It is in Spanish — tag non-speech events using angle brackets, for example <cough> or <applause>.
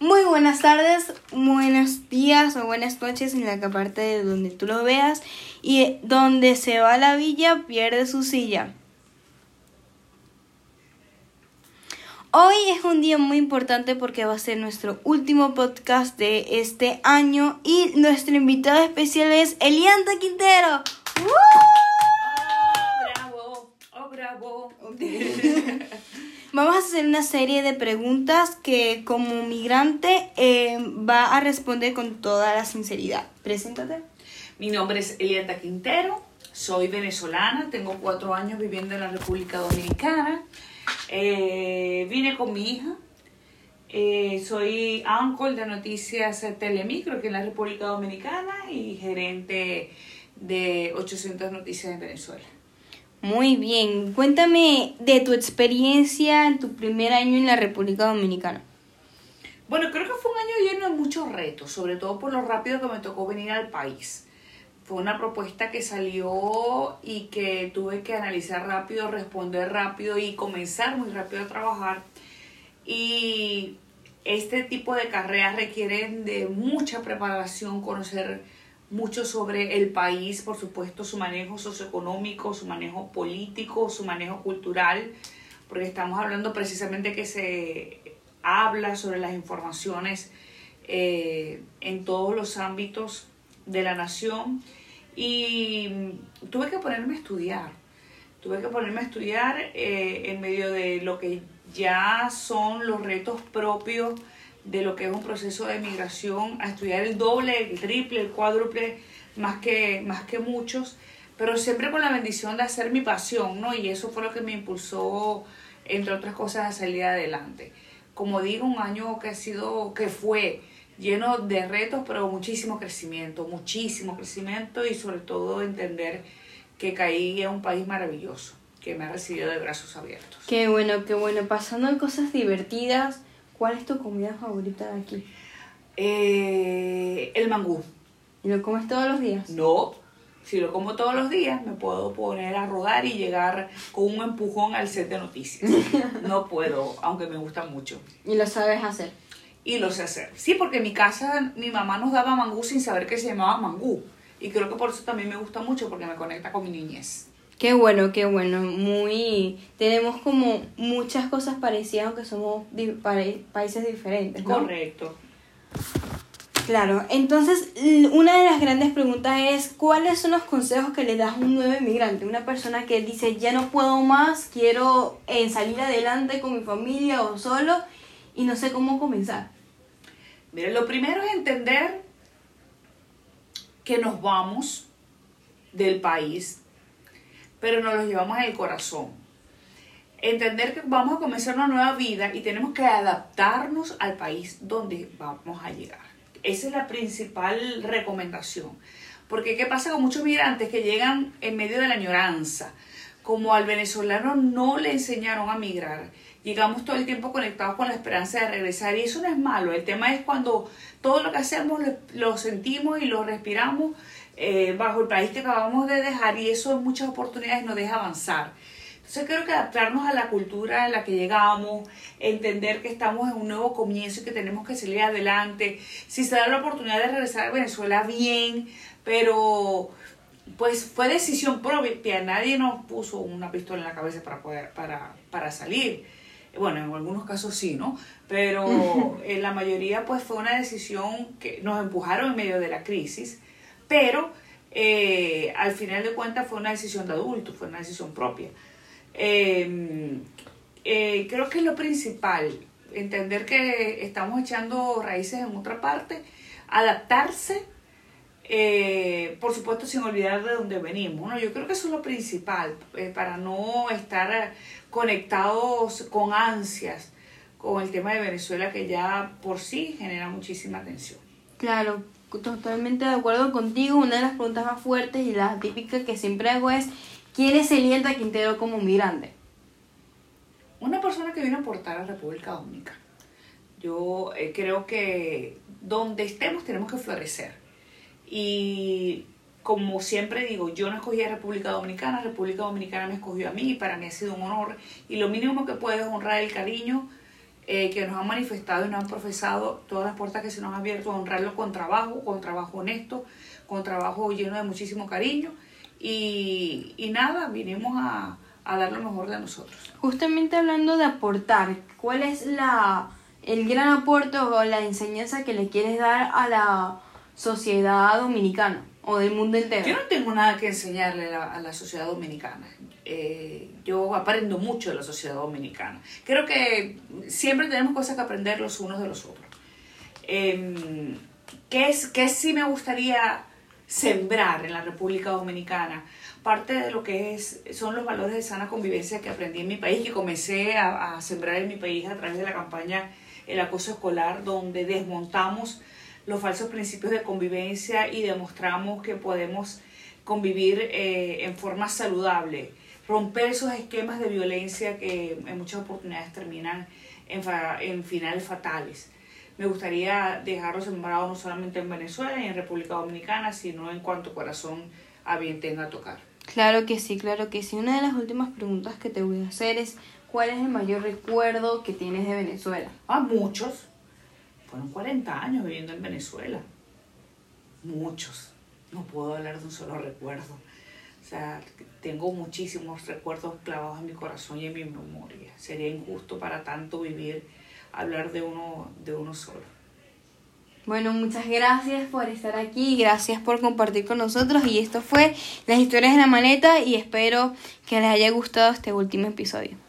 Muy buenas tardes, buenos días o buenas noches en la parte de donde tú lo veas y donde se va la villa pierde su silla. Hoy es un día muy importante porque va a ser nuestro último podcast de este año y nuestro invitado especial es Elianta Quintero. bravo, bravo. <laughs> Vamos a hacer una serie de preguntas que como migrante eh, va a responder con toda la sinceridad. Preséntate. Mi nombre es Elieta Quintero, soy venezolana, tengo cuatro años viviendo en la República Dominicana. Eh, vine con mi hija, eh, soy uncle de noticias Telemicro aquí en la República Dominicana y gerente de 800 Noticias en Venezuela. Muy bien, cuéntame de tu experiencia en tu primer año en la República Dominicana. Bueno, creo que fue un año lleno de muchos retos, sobre todo por lo rápido que me tocó venir al país. Fue una propuesta que salió y que tuve que analizar rápido, responder rápido y comenzar muy rápido a trabajar. Y este tipo de carreras requieren de mucha preparación, conocer mucho sobre el país, por supuesto, su manejo socioeconómico, su manejo político, su manejo cultural, porque estamos hablando precisamente que se habla sobre las informaciones eh, en todos los ámbitos de la nación. Y tuve que ponerme a estudiar, tuve que ponerme a estudiar eh, en medio de lo que ya son los retos propios de lo que es un proceso de migración, a estudiar el doble, el triple, el cuádruple, más que, más que muchos, pero siempre con la bendición de hacer mi pasión, ¿no? Y eso fue lo que me impulsó, entre otras cosas, a salir adelante. Como digo, un año que ha sido, que fue lleno de retos, pero muchísimo crecimiento, muchísimo crecimiento y sobre todo entender que caí en un país maravilloso, que me ha recibido de brazos abiertos. Qué bueno, qué bueno. Pasando en cosas divertidas, ¿Cuál es tu comida favorita de aquí? Eh, el mangú. ¿Y lo comes todos los días? No. Si lo como todos los días, me puedo poner a rodar y llegar con un empujón al set de noticias. <laughs> No puedo, aunque me gusta mucho. ¿Y lo sabes hacer? Y lo sé hacer. Sí, porque en mi casa mi mamá nos daba mangú sin saber que se llamaba mangú. Y creo que por eso también me gusta mucho, porque me conecta con mi niñez. Qué bueno, qué bueno. Muy. Tenemos como muchas cosas parecidas, aunque somos países diferentes. ¿no? Correcto. Claro, entonces una de las grandes preguntas es, ¿cuáles son los consejos que le das a un nuevo inmigrante? Una persona que dice, ya no puedo más, quiero eh, salir adelante con mi familia o solo y no sé cómo comenzar. Mira, lo primero es entender que nos vamos del país pero nos los llevamos en el corazón. Entender que vamos a comenzar una nueva vida y tenemos que adaptarnos al país donde vamos a llegar. Esa es la principal recomendación. Porque ¿qué pasa con muchos migrantes que llegan en medio de la añoranza? Como al venezolano no le enseñaron a migrar, llegamos todo el tiempo conectados con la esperanza de regresar y eso no es malo. El tema es cuando todo lo que hacemos lo sentimos y lo respiramos eh, bajo el país que acabamos de dejar y eso en muchas oportunidades nos deja avanzar. Entonces creo que adaptarnos a la cultura en la que llegamos, entender que estamos en un nuevo comienzo y que tenemos que salir adelante. Si se da la oportunidad de regresar a Venezuela, bien, pero pues fue decisión propia, nadie nos puso una pistola en la cabeza para poder, para, para salir. Bueno, en algunos casos sí, ¿no? Pero en la mayoría pues fue una decisión que nos empujaron en medio de la crisis pero eh, al final de cuentas fue una decisión de adulto, fue una decisión propia. Em, eh, creo que es lo principal, entender que estamos echando raíces en otra parte, adaptarse, eh, por supuesto sin olvidar de dónde venimos. ¿no? Yo creo que eso es lo principal, para no estar conectados con ansias con el tema de Venezuela que ya por sí genera muchísima tensión. Claro, totalmente de acuerdo contigo. Una de las preguntas más fuertes y la típica que siempre hago es, ¿quién es Elienta Quintero como migrante? Una persona que viene a aportar a República Dominicana. Yo eh, creo que donde estemos tenemos que florecer. Y como siempre digo, yo no escogí a República Dominicana, República Dominicana me escogió a mí y para mí ha sido un honor. Y lo mínimo que puedo es honrar el cariño eh, que nos han manifestado y nos han profesado todas las puertas que se nos han abierto honrarlo con trabajo, con trabajo honesto, con trabajo lleno de muchísimo cariño. Y, y nada, vinimos a, a dar lo mejor de nosotros. Justamente hablando de aportar, ¿cuál es la, el gran aporte o la enseñanza que le quieres dar a la sociedad dominicana o del mundo entero? Yo no tengo nada que enseñarle a la, sociedad dominicana. Eh, yo aprendo mucho de la sociedad dominicana. Creo que siempre tenemos cosas que aprender los unos de los otros. Eh, ¿qué, es, ¿Qué sí me gustaría sembrar en la República Dominicana? Parte de lo que es, son los valores de sana convivencia que aprendí en mi país, que comencé a, a sembrar en mi país a través de la campaña El acoso escolar, donde desmontamos los falsos principios de convivencia y demostramos que podemos convivir eh, en forma saludable romper esos esquemas de violencia que en muchas oportunidades terminan en, fa en finales fatales. Me gustaría dejarlo sembrado no solamente en Venezuela y en República Dominicana, sino en cuanto corazón a bien tenga a tocar. Claro que sí, claro que sí. Una de las últimas preguntas que te voy a hacer es, ¿cuál es el mayor recuerdo que tienes de Venezuela? Ah, muchos. Fueron 40 años viviendo en Venezuela. Muchos. No puedo hablar de un solo recuerdo. O sea, tengo muchísimos recuerdos clavados en mi corazón y en mi memoria. Sería injusto para tanto vivir, hablar de uno, de uno solo. Bueno, muchas gracias por estar aquí, gracias por compartir con nosotros y esto fue Las historias de la maleta y espero que les haya gustado este último episodio.